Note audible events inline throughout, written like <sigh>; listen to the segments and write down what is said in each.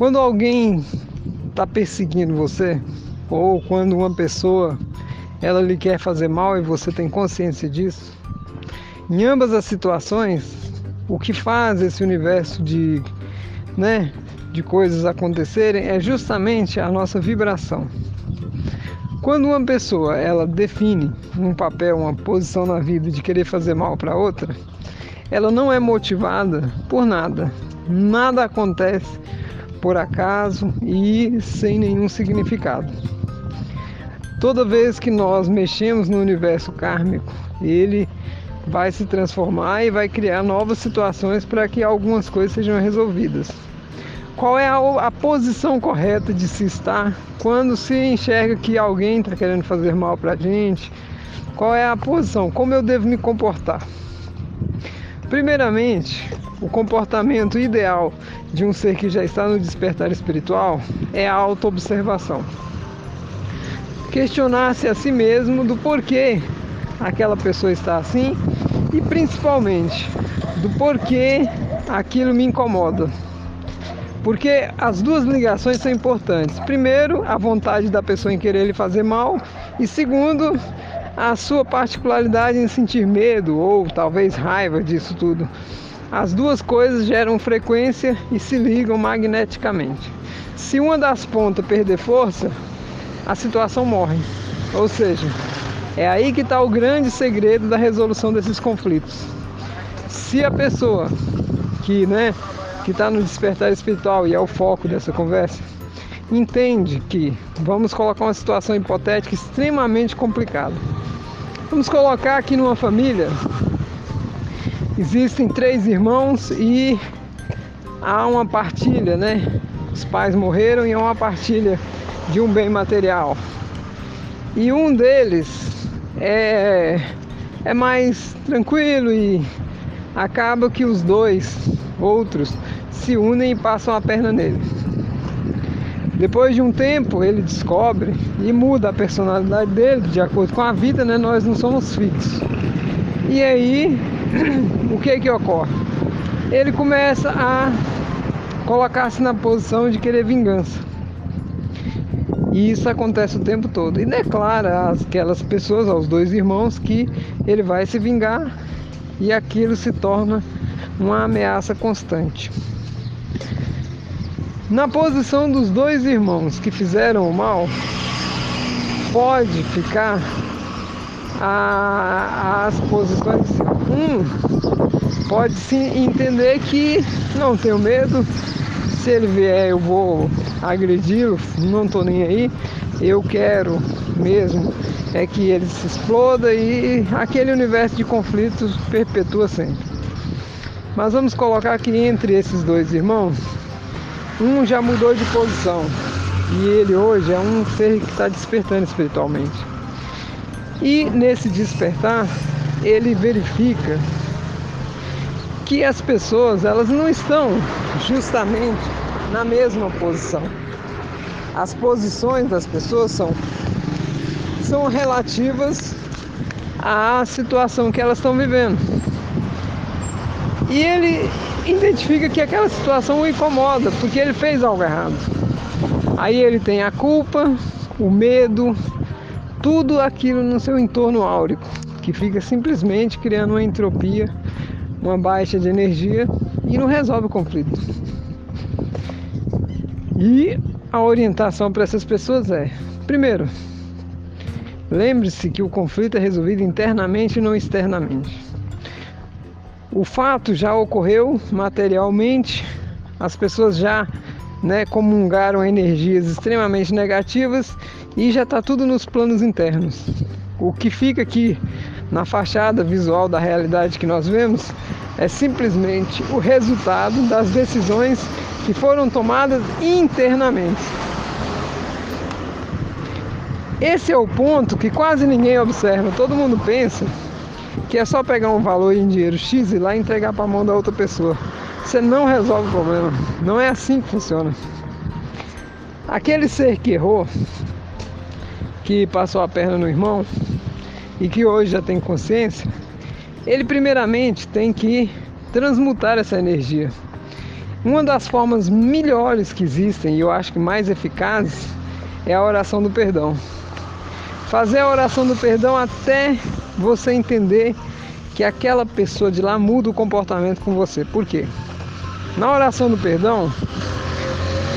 Quando alguém está perseguindo você, ou quando uma pessoa ela lhe quer fazer mal e você tem consciência disso, em ambas as situações, o que faz esse universo de, né, de coisas acontecerem é justamente a nossa vibração. Quando uma pessoa ela define um papel, uma posição na vida de querer fazer mal para outra, ela não é motivada por nada. Nada acontece por acaso e sem nenhum significado. Toda vez que nós mexemos no universo kármico, ele vai se transformar e vai criar novas situações para que algumas coisas sejam resolvidas. Qual é a, a, posição correta de se estar quando se enxerga que alguém está querendo fazer mal para a gente? Qual é a posição? Como eu devo me comportar? Primeiramente, o comportamento ideal de um ser que já está no despertar espiritual é a autoobservação. Questionar-se a si mesmo do porquê aquela pessoa está assim e principalmente do porquê aquilo me incomoda. Porque as duas ligações são importantes. Primeiro, a vontade da pessoa em querer lhe fazer mal, e segundo, a sua particularidade em sentir medo ou talvez raiva disso tudo. As duas coisas geram frequência e se ligam magneticamente. Se uma das pontas perder força, a situação morre. Ou seja, é aí que está o grande segredo da resolução desses conflitos. Se a pessoa que né, está no despertar espiritual e é o foco dessa conversa, entende que vamos colocar uma situação hipotética extremamente complicada. Vamos colocar aqui numa família. Existem três irmãos e há uma partilha, né? Os pais morreram e há uma partilha de um bem material. E um deles é, é mais tranquilo e acaba que os dois outros se unem e passam a perna nele. Depois de um tempo, ele descobre e muda a personalidade dele de acordo com a vida, né? Nós não somos fixos. E aí, <clears throat> o que que ocorre? Ele começa a colocar-se na posição de querer vingança. E isso acontece o tempo todo. E declara aquelas pessoas, aos dois irmãos, que ele vai se vingar e aquilo se torna uma ameaça constante. Na posição dos dois irmãos que fizeram o mal, pode ficar a, as posições. Um pode se entender que não tenho medo, se ele vier eu vou agredi-lo, não estou nem aí, eu quero mesmo é que ele se exploda e aquele universo de conflitos perpetua sempre. Mas vamos colocar que entre esses dois irmãos um já mudou de posição e ele hoje é um ser que está despertando espiritualmente. E nesse despertar, ele verifica que as pessoas elas não estão justamente na mesma posição. As posições das pessoas são, são relativas à situação que elas estão vivendo. E ele identifica que aquela situação o incomoda, porque ele fez algo errado. Aí ele tem a culpa, o medo, tudo aquilo no seu entorno áurico, que fica simplesmente criando uma entropia, uma baixa de energia e não resolve o conflito. E a orientação para essas pessoas é: primeiro, lembre-se que o conflito é resolvido internamente e não externamente. O fato já ocorreu materialmente, as pessoas já né, comungaram energias extremamente negativas e já está tudo nos planos internos. O que fica aqui na fachada visual da realidade que nós vemos é simplesmente o resultado das decisões que foram tomadas internamente. Esse é o ponto que quase ninguém observa, todo mundo pensa que é só pegar um valor em dinheiro X e lá entregar para a mão da outra pessoa. Você não resolve o problema. Não é assim que funciona. Aquele ser que errou, que passou a perna no irmão e que hoje já tem consciência, ele primeiramente tem que transmutar essa energia. Uma das formas melhores que existem e eu acho que mais eficazes é a oração do perdão. Fazer a oração do perdão até você entender que aquela pessoa de lá muda o comportamento com você. Por quê? Na oração do perdão,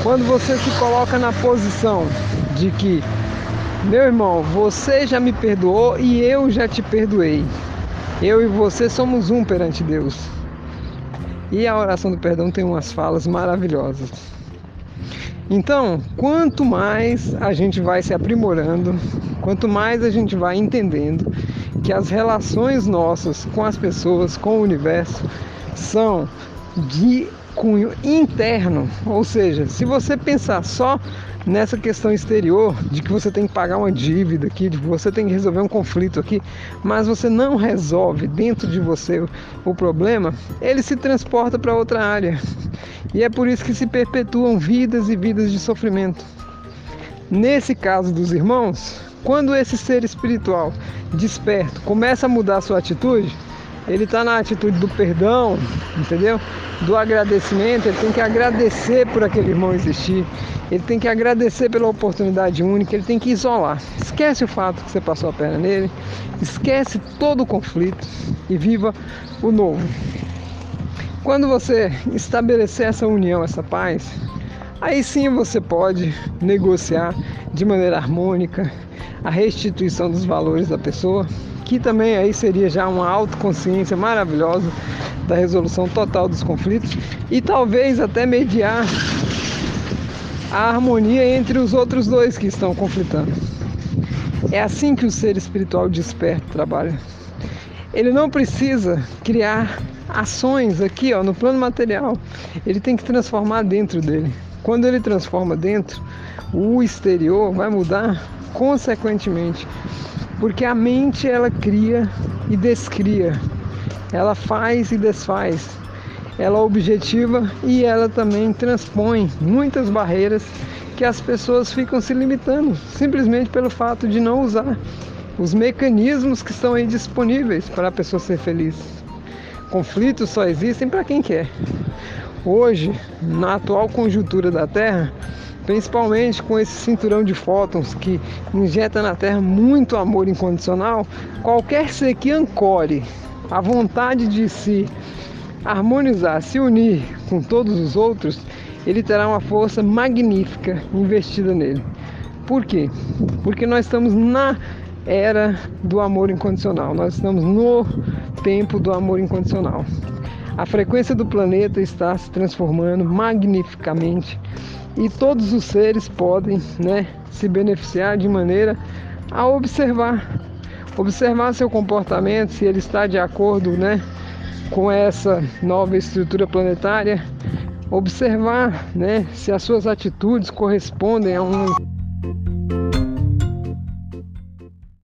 quando você se coloca na posição de que, meu irmão, você já me perdoou e eu já te perdoei. Eu e você somos um perante Deus. E a oração do perdão tem umas falas maravilhosas. Então, quanto mais a gente vai se aprimorando, quanto mais a gente vai entendendo que as relações nossas com as pessoas, com o universo, são de cunho interno, ou seja, se você pensar só nessa questão exterior de que você tem que pagar uma dívida aqui, de que você tem que resolver um conflito aqui, mas você não resolve dentro de você o problema, ele se transporta para outra área. E é por isso que se perpetuam vidas e vidas de sofrimento. Nesse caso dos irmãos, quando esse ser espiritual desperto começa a mudar a sua atitude, ele está na atitude do perdão, entendeu? Do agradecimento, ele tem que agradecer por aquele irmão existir, ele tem que agradecer pela oportunidade única, ele tem que isolar. Esquece o fato que você passou a perna nele, esquece todo o conflito e viva o novo. Quando você estabelecer essa união, essa paz, aí sim você pode negociar de maneira harmônica a restituição dos valores da pessoa que também aí seria já uma autoconsciência maravilhosa da resolução total dos conflitos e talvez até mediar a harmonia entre os outros dois que estão conflitando. É assim que o ser espiritual desperto trabalha. Ele não precisa criar ações aqui ó, no plano material, ele tem que transformar dentro dele. Quando ele transforma dentro, o exterior vai mudar consequentemente porque a mente ela cria e descria, ela faz e desfaz, ela objetiva e ela também transpõe muitas barreiras que as pessoas ficam se limitando simplesmente pelo fato de não usar os mecanismos que estão aí disponíveis para a pessoa ser feliz. Conflitos só existem para quem quer. Hoje, na atual conjuntura da Terra, principalmente com esse cinturão de fótons que injeta na Terra muito amor incondicional, qualquer ser que ancore a vontade de se harmonizar, se unir com todos os outros, ele terá uma força magnífica investida nele. Por quê? Porque nós estamos na era do amor incondicional, nós estamos no tempo do amor incondicional. A frequência do planeta está se transformando magnificamente e todos os seres podem né, se beneficiar de maneira a observar, observar seu comportamento, se ele está de acordo né, com essa nova estrutura planetária, observar né, se as suas atitudes correspondem a um